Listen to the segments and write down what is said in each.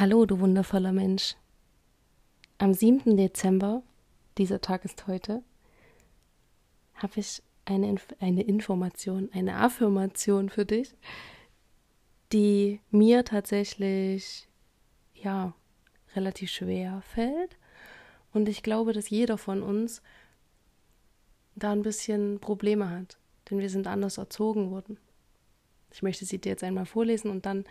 Hallo, du wundervoller Mensch. Am 7. Dezember, dieser Tag ist heute, habe ich eine, Inf eine Information, eine Affirmation für dich, die mir tatsächlich, ja, relativ schwer fällt. Und ich glaube, dass jeder von uns da ein bisschen Probleme hat, denn wir sind anders erzogen worden. Ich möchte sie dir jetzt einmal vorlesen und dann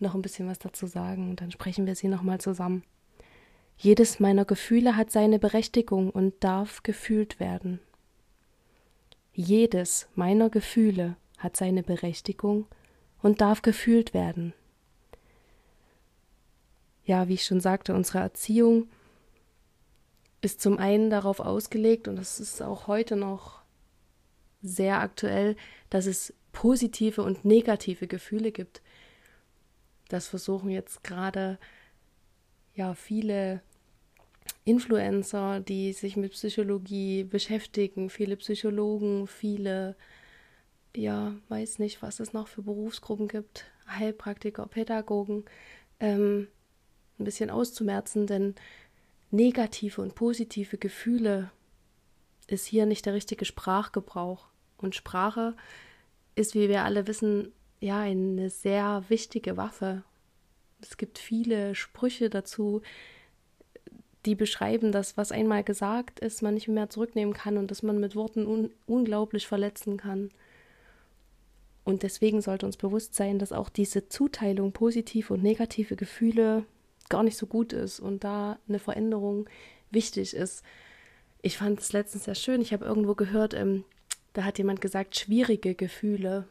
noch ein bisschen was dazu sagen und dann sprechen wir sie nochmal zusammen. Jedes meiner Gefühle hat seine Berechtigung und darf gefühlt werden. Jedes meiner Gefühle hat seine Berechtigung und darf gefühlt werden. Ja, wie ich schon sagte, unsere Erziehung ist zum einen darauf ausgelegt, und das ist auch heute noch sehr aktuell, dass es positive und negative Gefühle gibt. Das versuchen jetzt gerade ja viele Influencer, die sich mit Psychologie beschäftigen, viele Psychologen, viele, ja, weiß nicht, was es noch für Berufsgruppen gibt, Heilpraktiker, Pädagogen, ähm, ein bisschen auszumerzen, denn negative und positive Gefühle ist hier nicht der richtige Sprachgebrauch. Und Sprache ist, wie wir alle wissen, ja eine sehr wichtige Waffe. Es gibt viele Sprüche dazu, die beschreiben, dass was einmal gesagt ist, man nicht mehr zurücknehmen kann und dass man mit Worten un unglaublich verletzen kann. Und deswegen sollte uns bewusst sein, dass auch diese Zuteilung positive und negative Gefühle gar nicht so gut ist und da eine Veränderung wichtig ist. Ich fand es letztens sehr schön. Ich habe irgendwo gehört, ähm, da hat jemand gesagt, schwierige Gefühle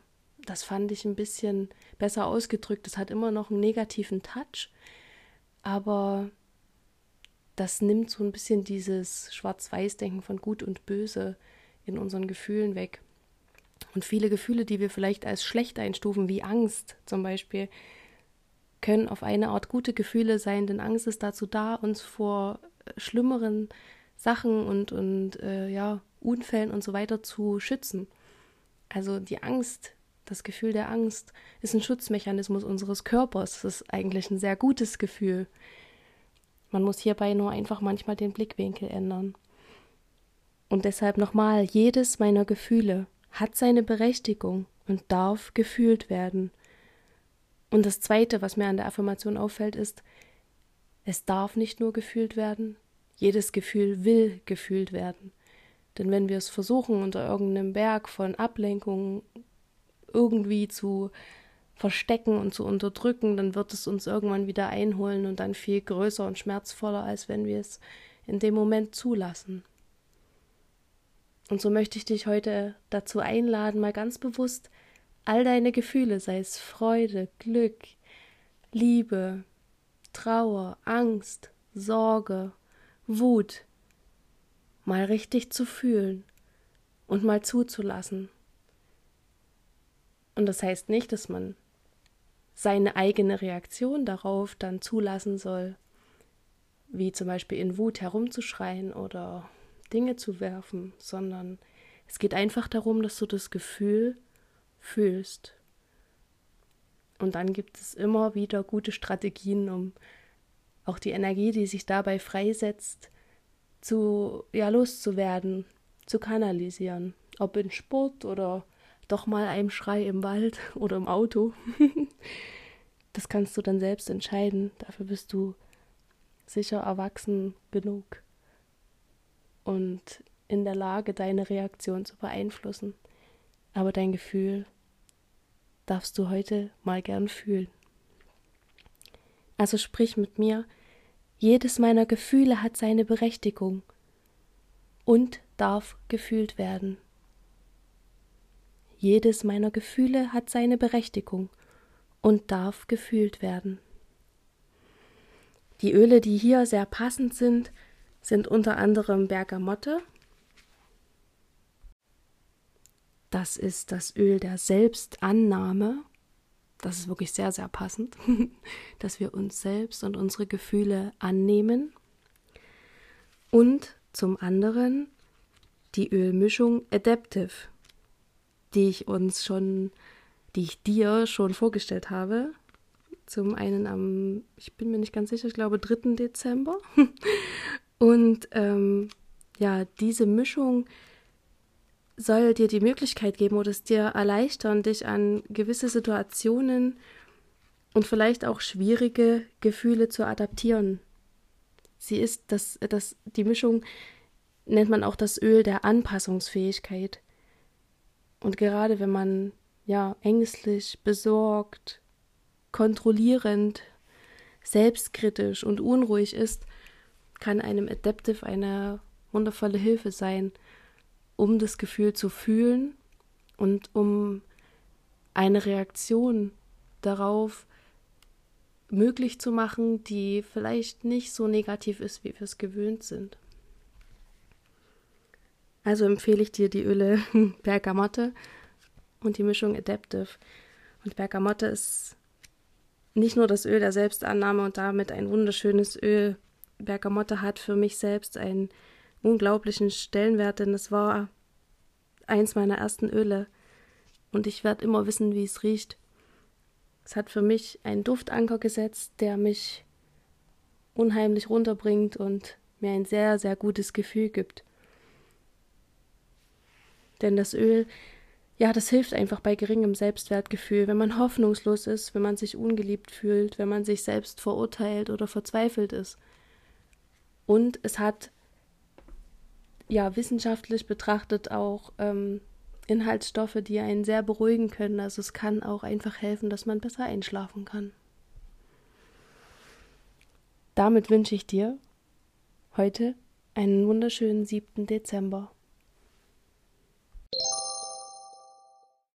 das fand ich ein bisschen besser ausgedrückt. Das hat immer noch einen negativen Touch, aber das nimmt so ein bisschen dieses Schwarz-Weiß-Denken von Gut und Böse in unseren Gefühlen weg. Und viele Gefühle, die wir vielleicht als schlecht einstufen, wie Angst zum Beispiel, können auf eine Art gute Gefühle sein, denn Angst ist dazu da, uns vor schlimmeren Sachen und, und äh, ja, Unfällen und so weiter zu schützen. Also die Angst das Gefühl der Angst ist ein Schutzmechanismus unseres Körpers. Das ist eigentlich ein sehr gutes Gefühl. Man muss hierbei nur einfach manchmal den Blickwinkel ändern. Und deshalb nochmal, jedes meiner Gefühle hat seine Berechtigung und darf gefühlt werden. Und das Zweite, was mir an der Affirmation auffällt, ist, es darf nicht nur gefühlt werden, jedes Gefühl will gefühlt werden. Denn wenn wir es versuchen, unter irgendeinem Berg von Ablenkungen irgendwie zu verstecken und zu unterdrücken, dann wird es uns irgendwann wieder einholen und dann viel größer und schmerzvoller, als wenn wir es in dem Moment zulassen. Und so möchte ich dich heute dazu einladen, mal ganz bewusst all deine Gefühle, sei es Freude, Glück, Liebe, Trauer, Angst, Sorge, Wut, mal richtig zu fühlen und mal zuzulassen. Und das heißt nicht, dass man seine eigene Reaktion darauf dann zulassen soll, wie zum Beispiel in Wut herumzuschreien oder Dinge zu werfen, sondern es geht einfach darum, dass du das Gefühl fühlst. Und dann gibt es immer wieder gute Strategien, um auch die Energie, die sich dabei freisetzt, zu ja loszuwerden, zu kanalisieren, ob in Sport oder doch mal einem Schrei im Wald oder im Auto. das kannst du dann selbst entscheiden. Dafür bist du sicher erwachsen genug und in der Lage, deine Reaktion zu beeinflussen. Aber dein Gefühl darfst du heute mal gern fühlen. Also sprich mit mir, jedes meiner Gefühle hat seine Berechtigung und darf gefühlt werden. Jedes meiner Gefühle hat seine Berechtigung und darf gefühlt werden. Die Öle, die hier sehr passend sind, sind unter anderem Bergamotte. Das ist das Öl der Selbstannahme. Das ist wirklich sehr, sehr passend, dass wir uns selbst und unsere Gefühle annehmen. Und zum anderen die Ölmischung Adaptive die ich uns schon, die ich dir schon vorgestellt habe. Zum einen am, ich bin mir nicht ganz sicher, ich glaube 3. Dezember. Und ähm, ja, diese Mischung soll dir die Möglichkeit geben oder es dir erleichtern, dich an gewisse Situationen und vielleicht auch schwierige Gefühle zu adaptieren. Sie ist das, das, die Mischung nennt man auch das Öl der Anpassungsfähigkeit. Und gerade wenn man ja ängstlich, besorgt, kontrollierend, selbstkritisch und unruhig ist, kann einem Adaptive eine wundervolle Hilfe sein, um das Gefühl zu fühlen und um eine Reaktion darauf möglich zu machen, die vielleicht nicht so negativ ist, wie wir es gewöhnt sind. Also empfehle ich dir die Öle Bergamotte und die Mischung Adaptive. Und Bergamotte ist nicht nur das Öl der Selbstannahme und damit ein wunderschönes Öl. Bergamotte hat für mich selbst einen unglaublichen Stellenwert, denn es war eins meiner ersten Öle. Und ich werde immer wissen, wie es riecht. Es hat für mich einen Duftanker gesetzt, der mich unheimlich runterbringt und mir ein sehr, sehr gutes Gefühl gibt. Denn das Öl, ja, das hilft einfach bei geringem Selbstwertgefühl, wenn man hoffnungslos ist, wenn man sich ungeliebt fühlt, wenn man sich selbst verurteilt oder verzweifelt ist. Und es hat ja wissenschaftlich betrachtet auch ähm, Inhaltsstoffe, die einen sehr beruhigen können. Also es kann auch einfach helfen, dass man besser einschlafen kann. Damit wünsche ich dir heute einen wunderschönen 7. Dezember.